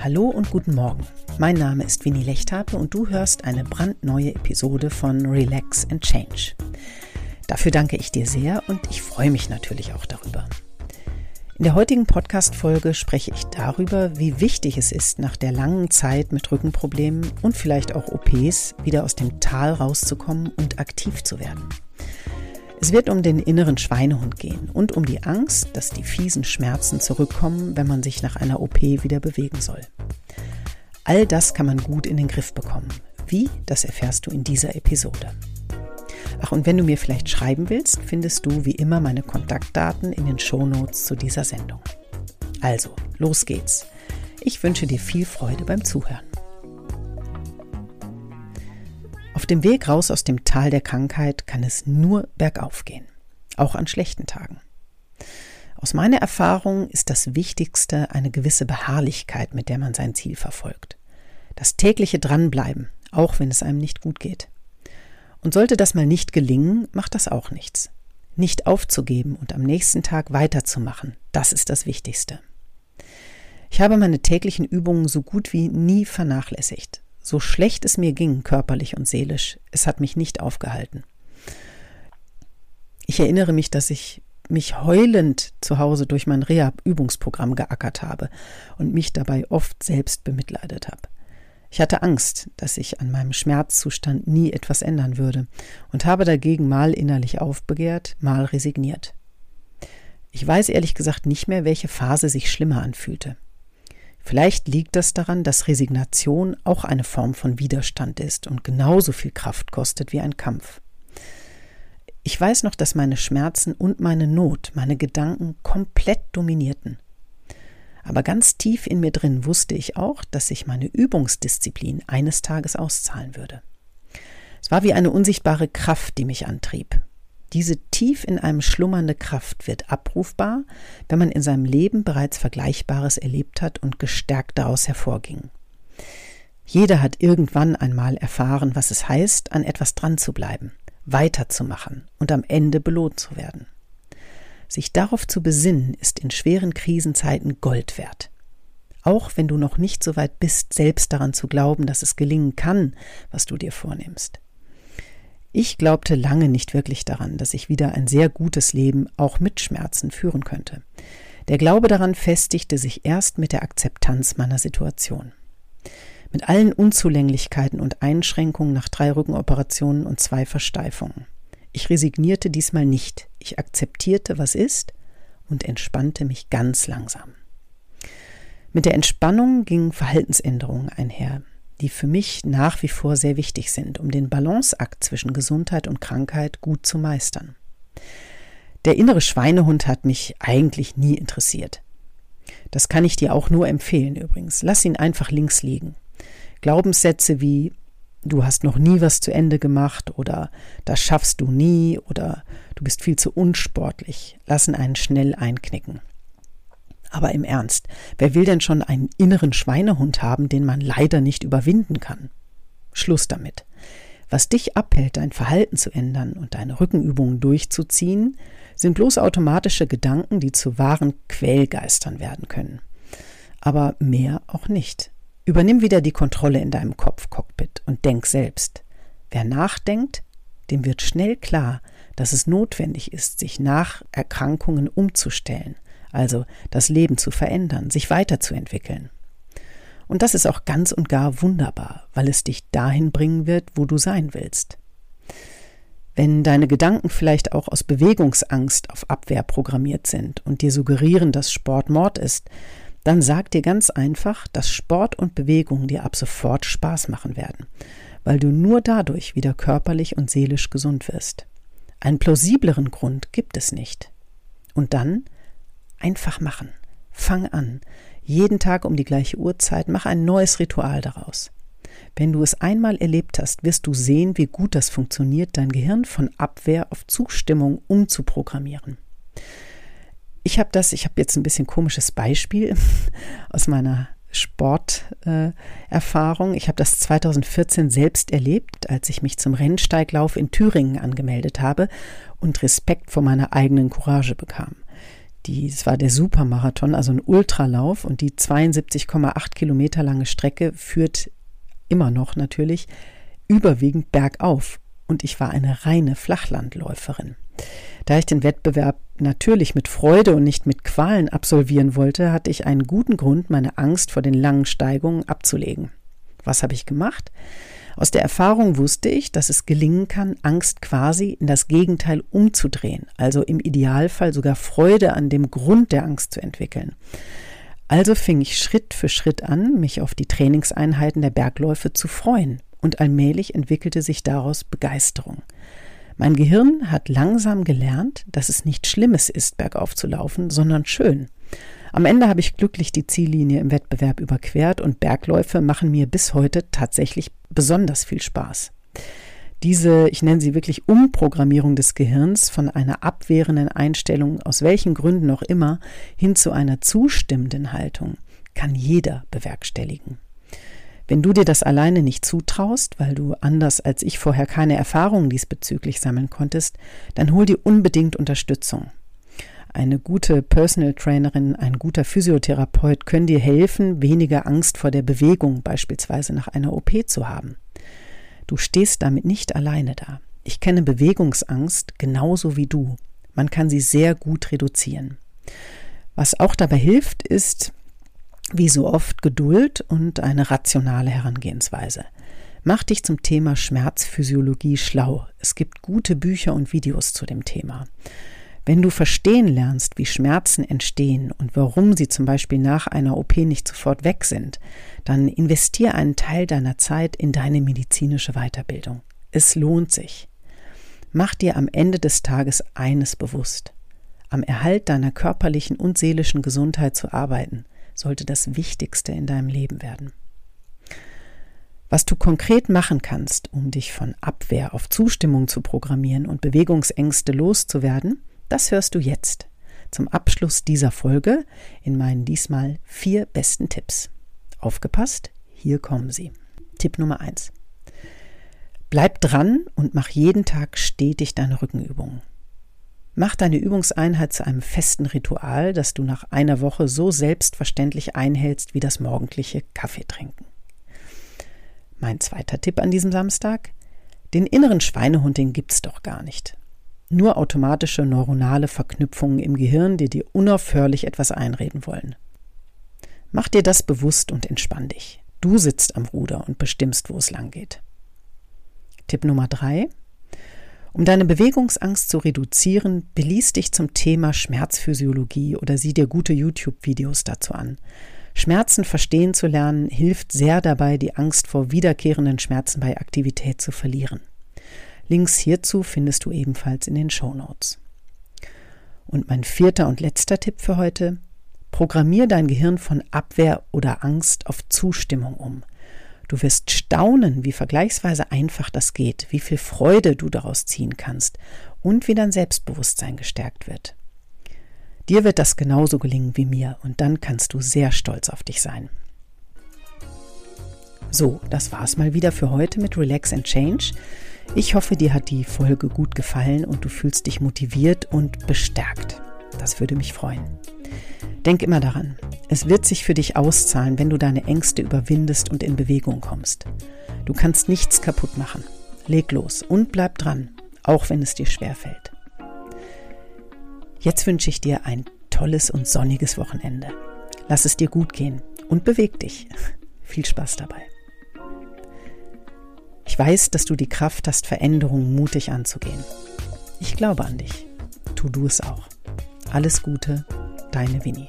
Hallo und guten Morgen. Mein Name ist Winnie Lechthape und du hörst eine brandneue Episode von Relax and Change. Dafür danke ich dir sehr und ich freue mich natürlich auch darüber. In der heutigen Podcast-Folge spreche ich darüber, wie wichtig es ist, nach der langen Zeit mit Rückenproblemen und vielleicht auch OPs wieder aus dem Tal rauszukommen und aktiv zu werden. Es wird um den inneren Schweinehund gehen und um die Angst, dass die fiesen Schmerzen zurückkommen, wenn man sich nach einer OP wieder bewegen soll. All das kann man gut in den Griff bekommen. Wie, das erfährst du in dieser Episode. Ach, und wenn du mir vielleicht schreiben willst, findest du wie immer meine Kontaktdaten in den Shownotes zu dieser Sendung. Also, los geht's. Ich wünsche dir viel Freude beim Zuhören. Auf dem Weg raus aus dem Tal der Krankheit kann es nur bergauf gehen, auch an schlechten Tagen. Aus meiner Erfahrung ist das Wichtigste eine gewisse Beharrlichkeit, mit der man sein Ziel verfolgt. Das tägliche Dranbleiben, auch wenn es einem nicht gut geht. Und sollte das mal nicht gelingen, macht das auch nichts. Nicht aufzugeben und am nächsten Tag weiterzumachen, das ist das Wichtigste. Ich habe meine täglichen Übungen so gut wie nie vernachlässigt. So schlecht es mir ging, körperlich und seelisch, es hat mich nicht aufgehalten. Ich erinnere mich, dass ich mich heulend zu Hause durch mein Rehab-Übungsprogramm geackert habe und mich dabei oft selbst bemitleidet habe. Ich hatte Angst, dass sich an meinem Schmerzzustand nie etwas ändern würde und habe dagegen mal innerlich aufbegehrt, mal resigniert. Ich weiß ehrlich gesagt nicht mehr, welche Phase sich schlimmer anfühlte. Vielleicht liegt das daran, dass Resignation auch eine Form von Widerstand ist und genauso viel Kraft kostet wie ein Kampf. Ich weiß noch, dass meine Schmerzen und meine Not meine Gedanken komplett dominierten. Aber ganz tief in mir drin wusste ich auch, dass sich meine Übungsdisziplin eines Tages auszahlen würde. Es war wie eine unsichtbare Kraft, die mich antrieb. Diese tief in einem schlummernde Kraft wird abrufbar, wenn man in seinem Leben bereits Vergleichbares erlebt hat und gestärkt daraus hervorging. Jeder hat irgendwann einmal erfahren, was es heißt, an etwas dran zu bleiben, weiterzumachen und am Ende belohnt zu werden. Sich darauf zu besinnen, ist in schweren Krisenzeiten Gold wert. Auch wenn du noch nicht so weit bist, selbst daran zu glauben, dass es gelingen kann, was du dir vornimmst. Ich glaubte lange nicht wirklich daran, dass ich wieder ein sehr gutes Leben auch mit Schmerzen führen könnte. Der Glaube daran festigte sich erst mit der Akzeptanz meiner Situation. Mit allen Unzulänglichkeiten und Einschränkungen nach drei Rückenoperationen und zwei Versteifungen. Ich resignierte diesmal nicht. Ich akzeptierte, was ist und entspannte mich ganz langsam. Mit der Entspannung gingen Verhaltensänderungen einher die für mich nach wie vor sehr wichtig sind, um den Balanceakt zwischen Gesundheit und Krankheit gut zu meistern. Der innere Schweinehund hat mich eigentlich nie interessiert. Das kann ich dir auch nur empfehlen übrigens. Lass ihn einfach links liegen. Glaubenssätze wie du hast noch nie was zu Ende gemacht oder das schaffst du nie oder du bist viel zu unsportlich lassen einen schnell einknicken. Aber im Ernst, wer will denn schon einen inneren Schweinehund haben, den man leider nicht überwinden kann? Schluss damit. Was dich abhält, dein Verhalten zu ändern und deine Rückenübungen durchzuziehen, sind bloß automatische Gedanken, die zu wahren Quälgeistern werden können. Aber mehr auch nicht. Übernimm wieder die Kontrolle in deinem Kopfcockpit und denk selbst. Wer nachdenkt, dem wird schnell klar, dass es notwendig ist, sich nach Erkrankungen umzustellen – also das Leben zu verändern, sich weiterzuentwickeln. Und das ist auch ganz und gar wunderbar, weil es dich dahin bringen wird, wo du sein willst. Wenn deine Gedanken vielleicht auch aus Bewegungsangst auf Abwehr programmiert sind und dir suggerieren, dass Sport Mord ist, dann sag dir ganz einfach, dass Sport und Bewegung dir ab sofort Spaß machen werden, weil du nur dadurch wieder körperlich und seelisch gesund wirst. Einen plausibleren Grund gibt es nicht. Und dann Einfach machen. Fang an. Jeden Tag um die gleiche Uhrzeit, mach ein neues Ritual daraus. Wenn du es einmal erlebt hast, wirst du sehen, wie gut das funktioniert, dein Gehirn von Abwehr auf Zustimmung umzuprogrammieren. Ich habe das, ich habe jetzt ein bisschen komisches Beispiel aus meiner Sporterfahrung. Äh, ich habe das 2014 selbst erlebt, als ich mich zum Rennsteiglauf in Thüringen angemeldet habe und Respekt vor meiner eigenen Courage bekam. Die, es war der Supermarathon, also ein Ultralauf und die 72,8 Kilometer lange Strecke führt immer noch natürlich überwiegend bergauf und ich war eine reine Flachlandläuferin. Da ich den Wettbewerb natürlich mit Freude und nicht mit Qualen absolvieren wollte, hatte ich einen guten Grund, meine Angst vor den langen Steigungen abzulegen. Was habe ich gemacht? Aus der Erfahrung wusste ich, dass es gelingen kann, Angst quasi in das Gegenteil umzudrehen, also im Idealfall sogar Freude an dem Grund der Angst zu entwickeln. Also fing ich Schritt für Schritt an, mich auf die Trainingseinheiten der Bergläufe zu freuen, und allmählich entwickelte sich daraus Begeisterung. Mein Gehirn hat langsam gelernt, dass es nicht Schlimmes ist, bergauf zu laufen, sondern schön. Am Ende habe ich glücklich die Ziellinie im Wettbewerb überquert und Bergläufe machen mir bis heute tatsächlich besonders viel Spaß. Diese, ich nenne sie wirklich Umprogrammierung des Gehirns von einer abwehrenden Einstellung, aus welchen Gründen auch immer, hin zu einer zustimmenden Haltung, kann jeder bewerkstelligen. Wenn du dir das alleine nicht zutraust, weil du anders als ich vorher keine Erfahrungen diesbezüglich sammeln konntest, dann hol dir unbedingt Unterstützung. Eine gute Personal Trainerin, ein guter Physiotherapeut können dir helfen, weniger Angst vor der Bewegung, beispielsweise nach einer OP zu haben. Du stehst damit nicht alleine da. Ich kenne Bewegungsangst genauso wie du. Man kann sie sehr gut reduzieren. Was auch dabei hilft, ist, wie so oft, Geduld und eine rationale Herangehensweise. Mach dich zum Thema Schmerzphysiologie schlau. Es gibt gute Bücher und Videos zu dem Thema. Wenn du verstehen lernst, wie Schmerzen entstehen und warum sie zum Beispiel nach einer OP nicht sofort weg sind, dann investier einen Teil deiner Zeit in deine medizinische Weiterbildung. Es lohnt sich. Mach dir am Ende des Tages eines bewusst. Am Erhalt deiner körperlichen und seelischen Gesundheit zu arbeiten, sollte das Wichtigste in deinem Leben werden. Was du konkret machen kannst, um dich von Abwehr auf Zustimmung zu programmieren und Bewegungsängste loszuwerden, das hörst du jetzt zum Abschluss dieser Folge in meinen diesmal vier besten Tipps. Aufgepasst, hier kommen sie. Tipp Nummer eins: Bleib dran und mach jeden Tag stetig deine Rückenübungen. Mach deine Übungseinheit zu einem festen Ritual, das du nach einer Woche so selbstverständlich einhältst wie das morgendliche Kaffeetrinken. Mein zweiter Tipp an diesem Samstag: Den inneren Schweinehund, den gibt's doch gar nicht. Nur automatische neuronale Verknüpfungen im Gehirn, die dir unaufhörlich etwas einreden wollen. Mach dir das bewusst und entspann dich. Du sitzt am Ruder und bestimmst, wo es lang geht. Tipp Nummer drei. Um deine Bewegungsangst zu reduzieren, beließ dich zum Thema Schmerzphysiologie oder sieh dir gute YouTube-Videos dazu an. Schmerzen verstehen zu lernen hilft sehr dabei, die Angst vor wiederkehrenden Schmerzen bei Aktivität zu verlieren. Links hierzu findest du ebenfalls in den Show Notes. Und mein vierter und letzter Tipp für heute. Programmier dein Gehirn von Abwehr oder Angst auf Zustimmung um. Du wirst staunen, wie vergleichsweise einfach das geht, wie viel Freude du daraus ziehen kannst und wie dein Selbstbewusstsein gestärkt wird. Dir wird das genauso gelingen wie mir und dann kannst du sehr stolz auf dich sein. So, das war's mal wieder für heute mit Relax and Change. Ich hoffe, dir hat die Folge gut gefallen und du fühlst dich motiviert und bestärkt. Das würde mich freuen. Denk immer daran, es wird sich für dich auszahlen, wenn du deine Ängste überwindest und in Bewegung kommst. Du kannst nichts kaputt machen. Leg los und bleib dran, auch wenn es dir schwerfällt. Jetzt wünsche ich dir ein tolles und sonniges Wochenende. Lass es dir gut gehen und beweg dich. Viel Spaß dabei. Ich weiß, dass du die Kraft hast, Veränderungen mutig anzugehen. Ich glaube an dich. Tu du es auch. Alles Gute, deine Winnie.